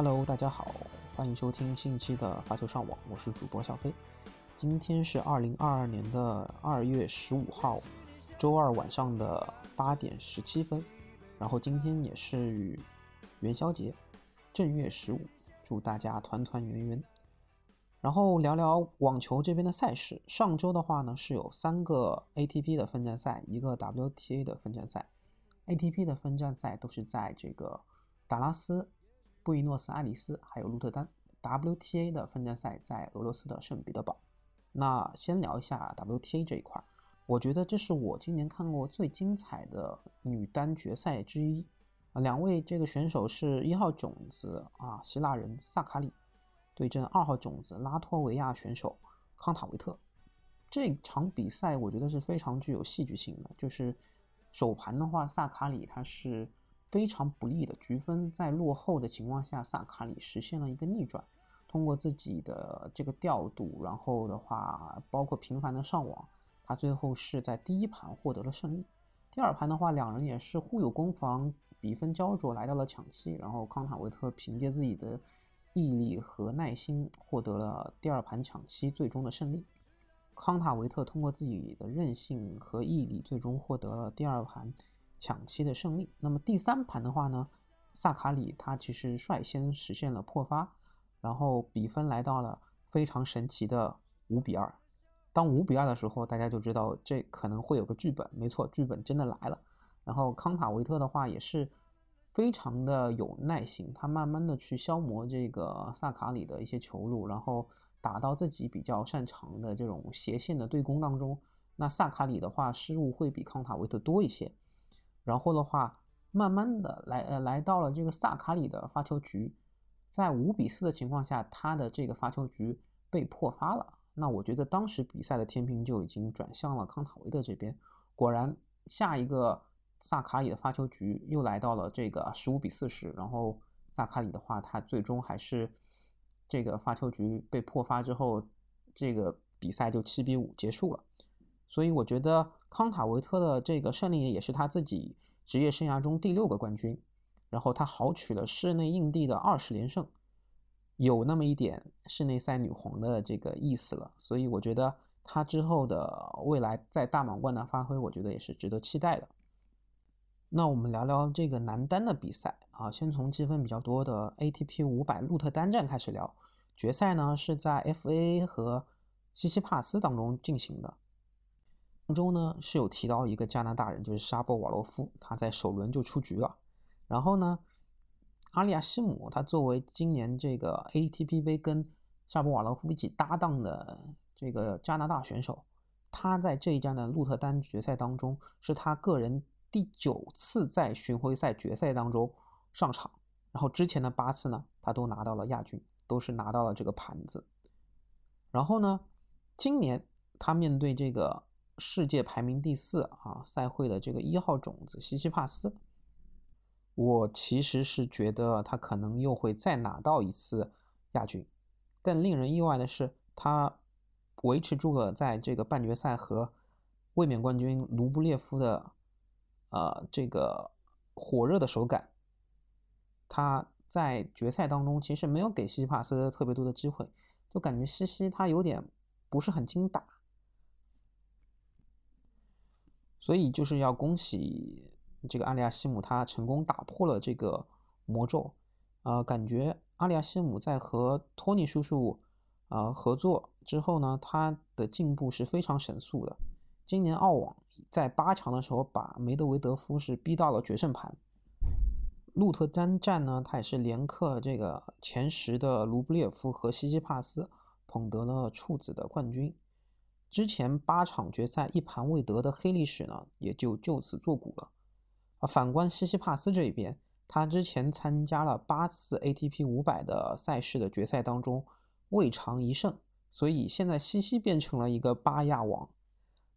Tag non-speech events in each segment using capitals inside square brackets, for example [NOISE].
Hello，大家好，欢迎收听新一期的发球上网，我是主播小飞。今天是二零二二年的二月十五号，周二晚上的八点十七分。然后今天也是元宵节，正月十五，祝大家团团圆圆。然后聊聊网球这边的赛事。上周的话呢，是有三个 ATP 的分站赛，一个 WTA 的分站赛。ATP 的分站赛都是在这个达拉斯。布宜诺斯艾利斯还有鹿特丹，WTA 的分站赛在俄罗斯的圣彼得堡。那先聊一下 WTA 这一块，我觉得这是我今年看过最精彩的女单决赛之一。两位这个选手是一号种子啊，希腊人萨卡里对阵二号种子拉脱维亚选手康塔维特。这场比赛我觉得是非常具有戏剧性的，就是首盘的话，萨卡里他是。非常不利的局分，在落后的情况下，萨卡里实现了一个逆转，通过自己的这个调度，然后的话，包括频繁的上网，他最后是在第一盘获得了胜利。第二盘的话，两人也是互有攻防，比分焦灼，来到了抢七，然后康塔维特凭借自己的毅力和耐心获得了第二盘抢七最终的胜利。康塔维特通过自己的韧性和毅力，最终获得了第二盘。抢七的胜利。那么第三盘的话呢，萨卡里他其实率先实现了破发，然后比分来到了非常神奇的五比二。当五比二的时候，大家就知道这可能会有个剧本。没错，剧本真的来了。然后康塔维特的话也是非常的有耐心，他慢慢的去消磨这个萨卡里的一些球路，然后打到自己比较擅长的这种斜线的对攻当中。那萨卡里的话失误会比康塔维特多一些。然后的话，慢慢的来呃来到了这个萨卡里的发球局，在五比四的情况下，他的这个发球局被破发了。那我觉得当时比赛的天平就已经转向了康塔维特这边。果然，下一个萨卡里的发球局又来到了这个十五比四十。然后萨卡里的话，他最终还是这个发球局被破发之后，这个比赛就七比五结束了。所以我觉得康塔维特的这个胜利也是他自己职业生涯中第六个冠军，然后他豪取了室内硬地的二十连胜，有那么一点室内赛女皇的这个意思了。所以我觉得他之后的未来在大满贯的发挥，我觉得也是值得期待的。那我们聊聊这个男单的比赛啊，先从积分比较多的 ATP 五百鹿特丹站开始聊。决赛呢是在 FAA 和西西帕斯当中进行的。上周呢是有提到一个加拿大人，就是沙波瓦洛夫，他在首轮就出局了。然后呢，阿利亚西姆他作为今年这个 ATP 杯跟沙波瓦洛夫一起搭档的这个加拿大选手，他在这一站的鹿特丹决赛当中，是他个人第九次在巡回赛决赛当中上场。然后之前的八次呢，他都拿到了亚军，都是拿到了这个盘子。然后呢，今年他面对这个。世界排名第四啊，赛会的这个一号种子西西帕斯，我其实是觉得他可能又会再拿到一次亚军，但令人意外的是，他维持住了在这个半决赛和卫冕冠军卢布列夫的呃这个火热的手感，他在决赛当中其实没有给西西帕斯特别多的机会，就感觉西西他有点不是很精打。所以就是要恭喜这个阿里亚西姆，他成功打破了这个魔咒。呃，感觉阿里亚西姆在和托尼叔叔呃合作之后呢，他的进步是非常神速的。今年澳网在八强的时候，把梅德韦德夫是逼到了决胜盘。鹿特丹站呢，他也是连克这个前十的卢布列夫和西西帕斯，捧得了处子的冠军。之前八场决赛一盘未得的黑历史呢，也就就此作古了。啊，反观西西帕斯这一边，他之前参加了八次 ATP 五百的赛事的决赛当中未尝一胜，所以现在西西变成了一个八亚王。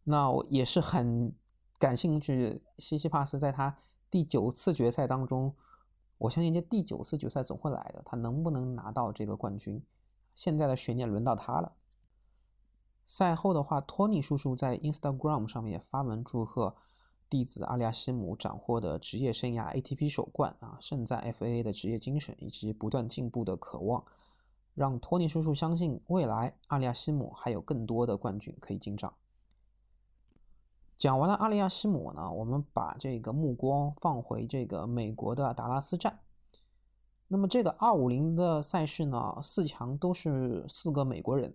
那我也是很感兴趣，西西帕斯在他第九次决赛当中，我相信这第九次决赛总会来的，他能不能拿到这个冠军？现在的悬念轮到他了。赛后的话，托尼叔叔在 Instagram 上面也发文祝贺。弟子阿利亚西姆斩获的职业生涯 ATP 首冠啊，胜在 FAA 的职业精神以及不断进步的渴望，让托尼叔叔相信未来阿利亚西姆还有更多的冠军可以进账。讲完了阿利亚西姆呢，我们把这个目光放回这个美国的达拉斯站。那么这个二五零的赛事呢，四强都是四个美国人：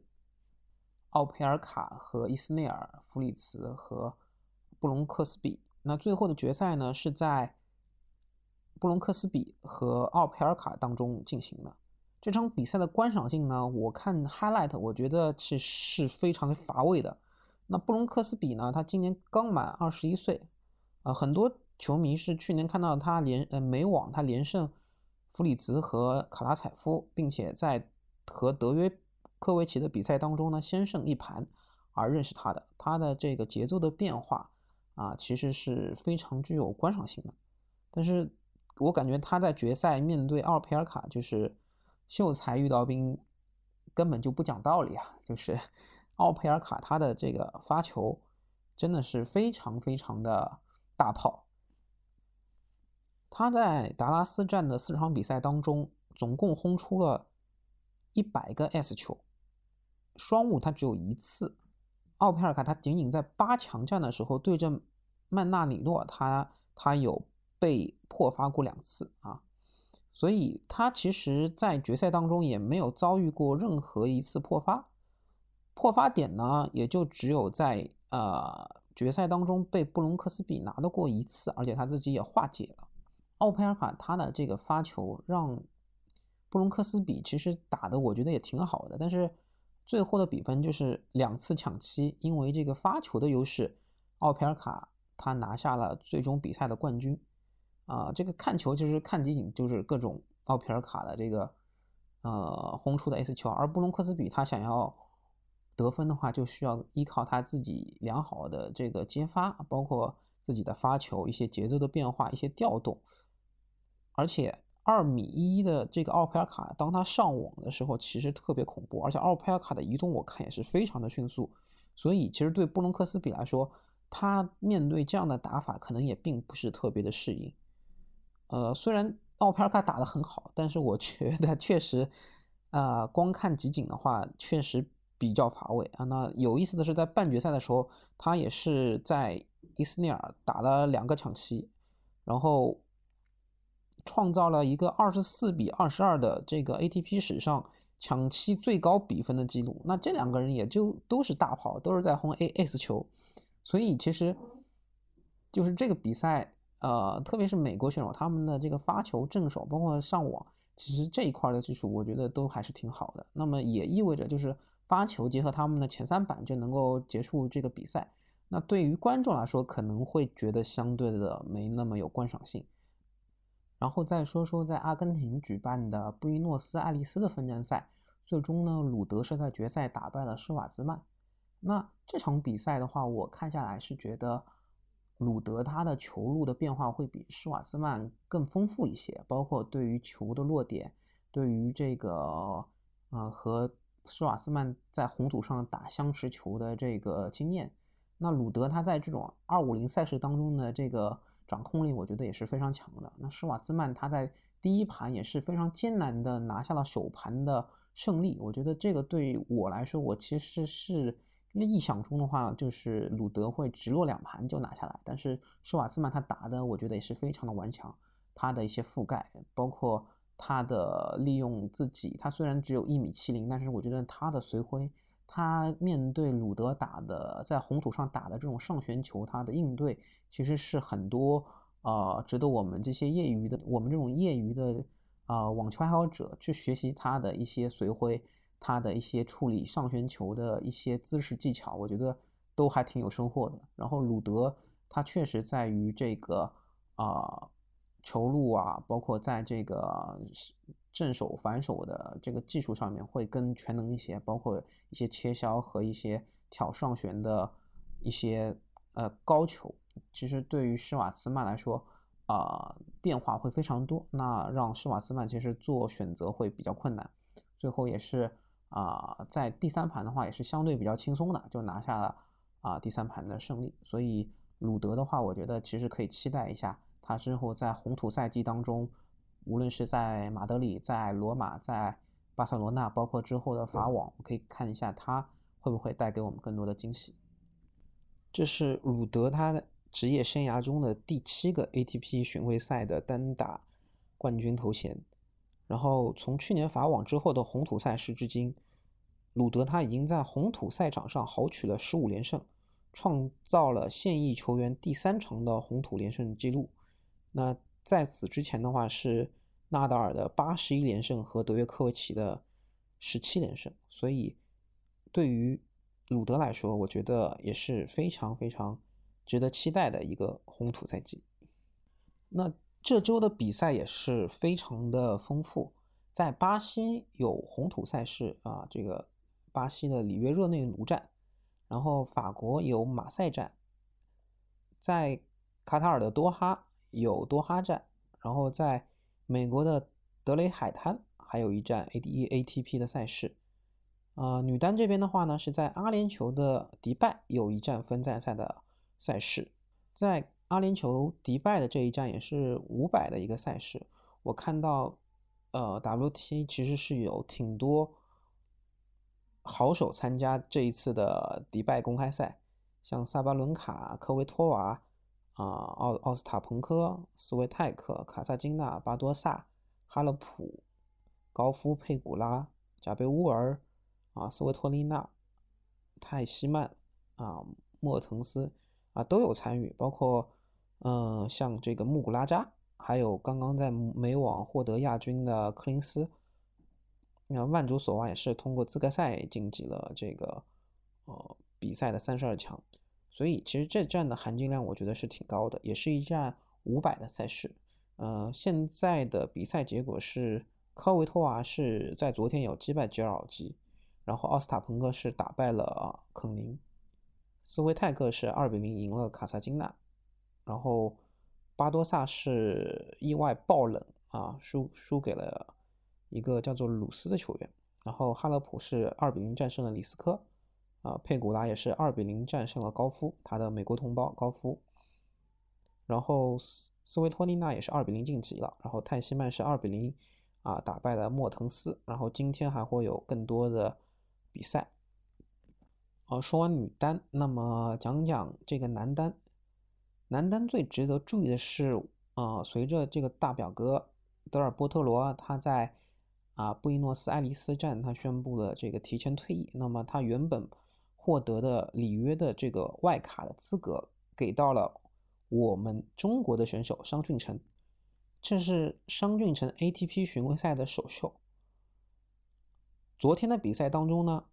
奥佩尔卡和伊斯内尔、弗里茨和布隆克斯比。那最后的决赛呢，是在布隆克斯比和奥佩尔卡当中进行的。这场比赛的观赏性呢，我看 highlight，我觉得是是非常乏味的。那布隆克斯比呢，他今年刚满二十一岁，啊，很多球迷是去年看到他连呃美网他连胜弗里茨和卡拉采夫，并且在和德约科维奇的比赛当中呢先胜一盘而认识他的。他的这个节奏的变化。啊，其实是非常具有观赏性的，但是我感觉他在决赛面对奥佩尔卡，就是秀才遇到兵，根本就不讲道理啊！就是 [LAUGHS] 奥佩尔卡他的这个发球真的是非常非常的大炮。他在达拉斯站的四场比赛当中，总共轰出了一百个 S 球，双误他只有一次。奥佩尔卡他仅仅在八强战的时候对阵曼纳里诺，他他有被破发过两次啊，所以他其实在决赛当中也没有遭遇过任何一次破发，破发点呢也就只有在呃决赛当中被布隆克斯比拿到过一次，而且他自己也化解了。奥佩尔卡他的这个发球让布隆克斯比其实打的我觉得也挺好的，但是。最后的比分就是两次抢七，因为这个发球的优势，奥皮尔卡他拿下了最终比赛的冠军。啊，这个看球就是看集锦，就是各种奥皮尔卡的这个呃轰出的 S 球，而布隆克斯比他想要得分的话，就需要依靠他自己良好的这个接发，包括自己的发球一些节奏的变化、一些调动，而且。二米一的这个奥佩尔卡，当他上网的时候，其实特别恐怖，而且奥佩尔卡的移动我看也是非常的迅速，所以其实对布隆克斯比来说，他面对这样的打法可能也并不是特别的适应。呃，虽然奥佩尔卡打得很好，但是我觉得确实，啊，光看集锦的话，确实比较乏味啊。那有意思的是，在半决赛的时候，他也是在伊斯内尔打了两个抢七，然后。创造了一个二十四比二十二的这个 ATP 史上抢七最高比分的记录。那这两个人也就都是大炮，都是在轰 AS 球，所以其实就是这个比赛，呃，特别是美国选手他们的这个发球正手，包括上网，其实这一块的技术，我觉得都还是挺好的。那么也意味着就是发球结合他们的前三板就能够结束这个比赛。那对于观众来说，可能会觉得相对的没那么有观赏性。然后再说说在阿根廷举办的布宜诺斯艾利斯的分站赛，最终呢，鲁德是在决赛打败了施瓦兹曼。那这场比赛的话，我看下来是觉得鲁德他的球路的变化会比施瓦兹曼更丰富一些，包括对于球的落点，对于这个呃和施瓦兹曼在红土上打相持球的这个经验。那鲁德他在这种二五零赛事当中的这个。掌控力我觉得也是非常强的。那施瓦兹曼他在第一盘也是非常艰难的拿下了首盘的胜利。我觉得这个对我来说，我其实是意想中的话，就是鲁德会直落两盘就拿下来。但是施瓦兹曼他打的我觉得也是非常的顽强，他的一些覆盖，包括他的利用自己，他虽然只有一米七零，但是我觉得他的随挥。他面对鲁德打的，在红土上打的这种上旋球，他的应对其实是很多呃值得我们这些业余的，我们这种业余的啊网球爱好者去学习他的一些随挥，他的一些处理上旋球的一些姿势技巧，我觉得都还挺有收获的。然后鲁德他确实在于这个啊球路啊，包括在这个正手反手的这个技术上面会更全能一些，包括一些切削和一些挑上旋的一些呃高球，其实对于施瓦茨曼来说，啊变化会非常多，那让施瓦茨曼其实做选择会比较困难，最后也是啊在第三盘的话也是相对比较轻松的就拿下了啊第三盘的胜利，所以鲁德的话，我觉得其实可以期待一下。他之后在红土赛季当中，无论是在马德里、在罗马、在巴塞罗那，包括之后的法网，我可以看一下他会不会带给我们更多的惊喜。这是鲁德他职业生涯中的第七个 ATP 巡回赛的单打冠军头衔。然后从去年法网之后的红土赛事至今，鲁德他已经在红土赛场上豪取了十五连胜，创造了现役球员第三长的红土连胜纪录。那在此之前的话是纳达尔的八十一连胜和德约科维奇的十七连胜，所以对于鲁德来说，我觉得也是非常非常值得期待的一个红土赛季。那这周的比赛也是非常的丰富，在巴西有红土赛事啊，这个巴西的里约热内卢站，然后法国有马赛站，在卡塔尔的多哈。有多哈站，然后在美国的德雷海滩还有一站 A D E A T P 的赛事。呃，女单这边的话呢，是在阿联酋的迪拜有一站分站赛的赛事。在阿联酋迪拜的这一站也是五百的一个赛事。我看到，呃，W T 其实是有挺多好手参加这一次的迪拜公开赛，像萨巴伦卡、科维托娃。啊，奥奥斯塔彭科、斯维泰克、卡萨金娜、巴多萨、哈勒普、高夫、佩古拉、贾贝乌尔、啊，斯维托利娜、泰西曼、啊，莫滕斯啊都有参与，包括嗯，像这个穆古拉扎，还有刚刚在美网获得亚军的柯林斯。那万竹索娃也是通过资格赛晋级了这个呃比赛的三十二强。所以其实这站的含金量我觉得是挺高的，也是一站五百的赛事。呃，现在的比赛结果是科维托娃是在昨天有击败吉尔奥基，然后奥斯塔彭科是打败了肯宁，斯维泰克是二比零赢了卡萨金娜，然后巴多萨是意外爆冷啊，输输给了一个叫做鲁斯的球员，然后哈勒普是二比零战胜了李斯科。啊，佩古拉也是二比零战胜了高夫，他的美国同胞高夫。然后斯维托利娜也是二比零晋级了。然后泰西曼是二比零啊打败了莫腾斯。然后今天还会有更多的比赛。啊，说完女单，那么讲讲这个男单。男单最值得注意的是，呃，随着这个大表哥德尔波特罗他在啊布宜诺斯艾利斯站他宣布了这个提前退役，那么他原本。获得的里约的这个外卡的资格给到了我们中国的选手商俊成，这是商俊成 ATP 巡回赛的首秀。昨天的比赛当中呢，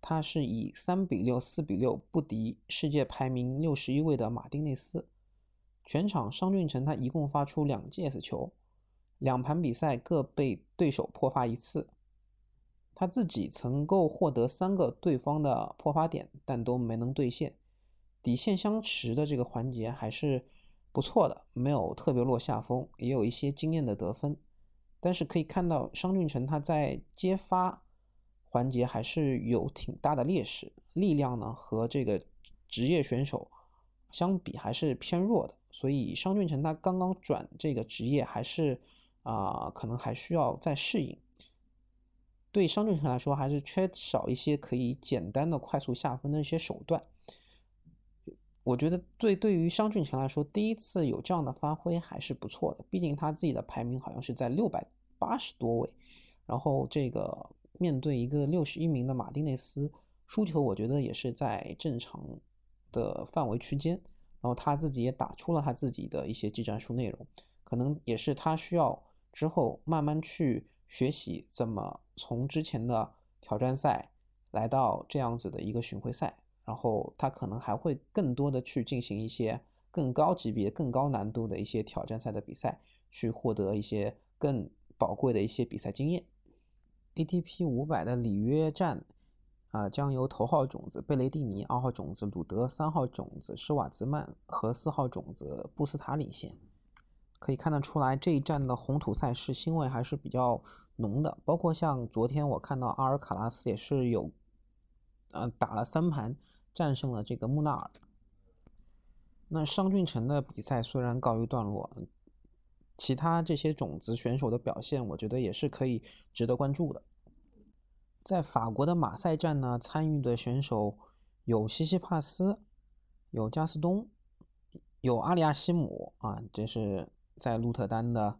他是以三比六、四比六不敌世界排名六十一位的马丁内斯。全场商俊成他一共发出两记 S 球，两盘比赛各被对手破发一次。他自己曾够获得三个对方的破发点，但都没能兑现。底线相持的这个环节还是不错的，没有特别落下风，也有一些惊艳的得分。但是可以看到，商俊成他在接发环节还是有挺大的劣势，力量呢和这个职业选手相比还是偏弱的。所以商俊成他刚刚转这个职业，还是啊可能还需要再适应。对商俊成来说，还是缺少一些可以简单的快速下分的一些手段。我觉得对对于商俊成来说，第一次有这样的发挥还是不错的。毕竟他自己的排名好像是在六百八十多位，然后这个面对一个六十一名的马丁内斯输球，我觉得也是在正常的范围区间。然后他自己也打出了他自己的一些技战术内容，可能也是他需要之后慢慢去。学习怎么从之前的挑战赛来到这样子的一个巡回赛，然后他可能还会更多的去进行一些更高级别、更高难度的一些挑战赛的比赛，去获得一些更宝贵的一些比赛经验。ATP 五百的里约站啊，将由头号种子贝雷蒂尼、二号种子鲁德、三号种子施瓦兹曼和四号种子布斯塔领衔。可以看得出来，这一站的红土赛事腥味还是比较浓的。包括像昨天我看到阿尔卡拉斯也是有，呃，打了三盘，战胜了这个穆纳尔。那商俊成的比赛虽然告一段落，其他这些种子选手的表现，我觉得也是可以值得关注的。在法国的马赛站呢，参与的选手有西西帕斯，有加斯东，有阿里亚西姆啊，这是在鹿特丹的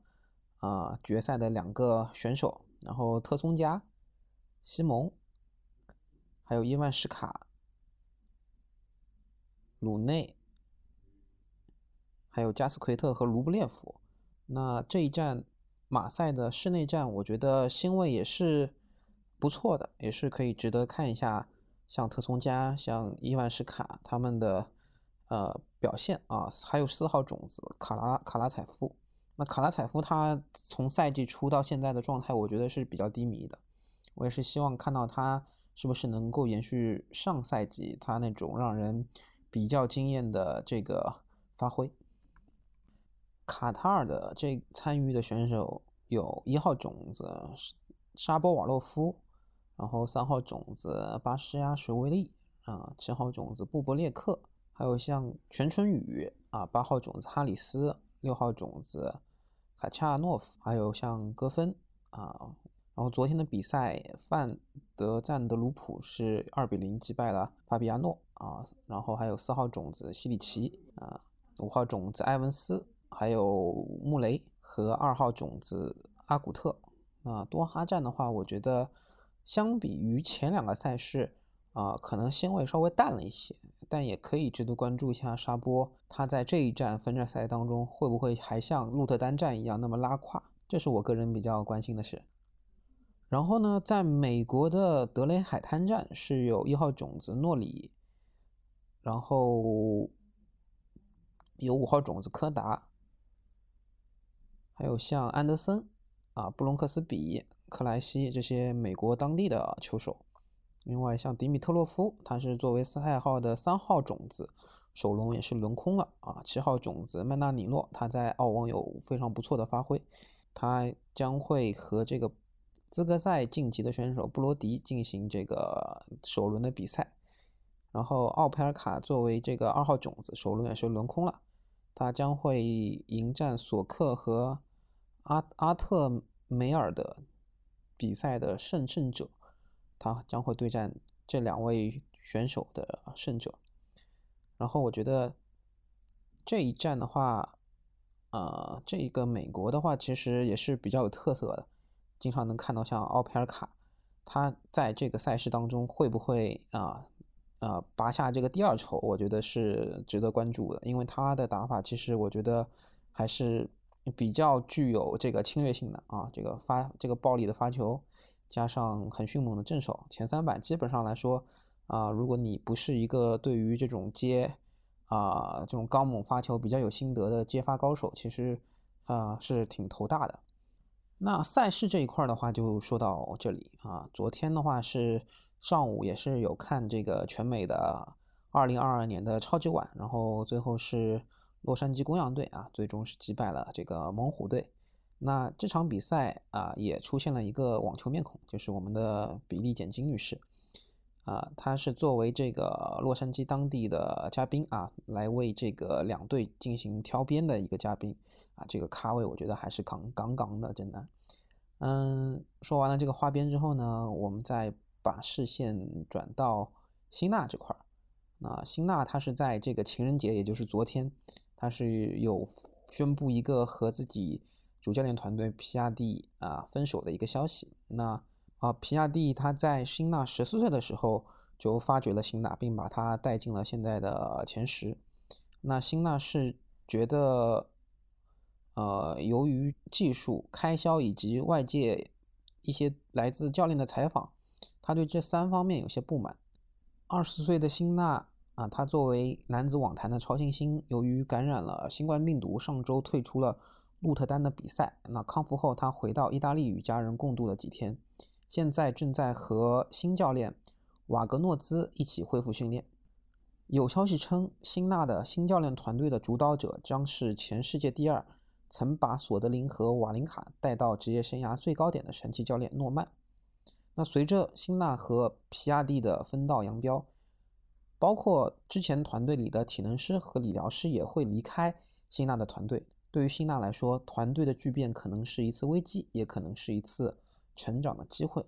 啊决赛的两个选手。然后特松加、西蒙，还有伊万什卡、鲁内。还有加斯奎特和卢布列夫，那这一站马赛的室内战，我觉得星位也是不错的，也是可以值得看一下。像特松加、像伊万什卡他们的呃表现啊，还有四号种子卡拉卡拉采夫。那卡拉采夫他从赛季初到现在的状态，我觉得是比较低迷的。我也是希望看到他是不是能够延续上赛季他那种让人比较惊艳的这个发挥。卡塔尔的这参与的选手有一号种子沙波瓦洛夫，然后三号种子巴什亚什维利啊，七号种子布伯列克，还有像全春雨啊，八号种子哈里斯，六号种子卡恰诺夫，还有像戈芬啊。然后昨天的比赛，范德赞德鲁普是二比零击败了法比亚诺啊，然后还有四号种子西里奇啊，五号种子埃文斯。还有穆雷和二号种子阿古特。那多哈站的话，我觉得相比于前两个赛事啊，可能腥味稍微淡了一些，但也可以值得关注一下沙波，他在这一站分站赛当中会不会还像鹿特丹站一样那么拉胯？这是我个人比较关心的事。然后呢，在美国的德雷海滩站是有一号种子诺里，然后有五号种子柯达。还有像安德森啊、布隆克斯比、克莱西这些美国当地的球手，另外像迪米特洛夫，他是作为斯泰号的三号种子，首轮也是轮空了啊。七号种子曼纳尼诺，他在澳网有非常不错的发挥，他将会和这个资格赛晋级的选手布罗迪进行这个首轮的比赛。然后奥佩尔卡作为这个二号种子，首轮也是轮空了。他将会迎战索克和阿阿特梅尔的比赛的胜胜者，他将会对战这两位选手的胜者。然后我觉得这一战的话，呃，这个美国的话其实也是比较有特色的，经常能看到像奥佩尔卡，他在这个赛事当中会不会啊？呃，拔下这个第二筹，我觉得是值得关注的，因为他的打法其实我觉得还是比较具有这个侵略性的啊，这个发这个暴力的发球，加上很迅猛的正手，前三板基本上来说啊，如果你不是一个对于这种接啊这种刚猛发球比较有心得的接发高手，其实啊是挺头大的。那赛事这一块的话就说到这里啊，昨天的话是。上午也是有看这个全美的二零二二年的超级碗，然后最后是洛杉矶公羊队啊，最终是击败了这个猛虎队。那这场比赛啊，也出现了一个网球面孔，就是我们的比利简金女士啊，她是作为这个洛杉矶当地的嘉宾啊，来为这个两队进行挑边的一个嘉宾啊，这个咖位我觉得还是杠杠杠的，真的。嗯，说完了这个花边之后呢，我们再。把视线转到辛纳这块儿，那辛纳他是在这个情人节，也就是昨天，他是有宣布一个和自己主教练团队皮亚蒂啊分手的一个消息。那啊，皮亚蒂他在辛纳十四岁的时候就发掘了辛纳，并把他带进了现在的前十。那辛纳是觉得，呃，由于技术开销以及外界一些来自教练的采访。他对这三方面有些不满。二十岁的辛纳啊，他作为男子网坛的超新星，由于感染了新冠病毒，上周退出了鹿特丹的比赛。那康复后，他回到意大利与家人共度了几天，现在正在和新教练瓦格诺兹一起恢复训练。有消息称，辛纳的新教练团队的主导者将是前世界第二、曾把索德林和瓦林卡带到职业生涯最高点的神奇教练诺曼。那随着辛纳和皮亚蒂的分道扬镳，包括之前团队里的体能师和理疗师也会离开辛纳的团队。对于辛纳来说，团队的巨变可能是一次危机，也可能是一次成长的机会。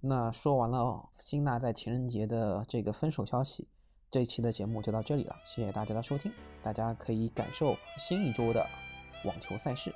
那说完了辛纳在情人节的这个分手消息。这一期的节目就到这里了，谢谢大家的收听。大家可以感受新一周的网球赛事。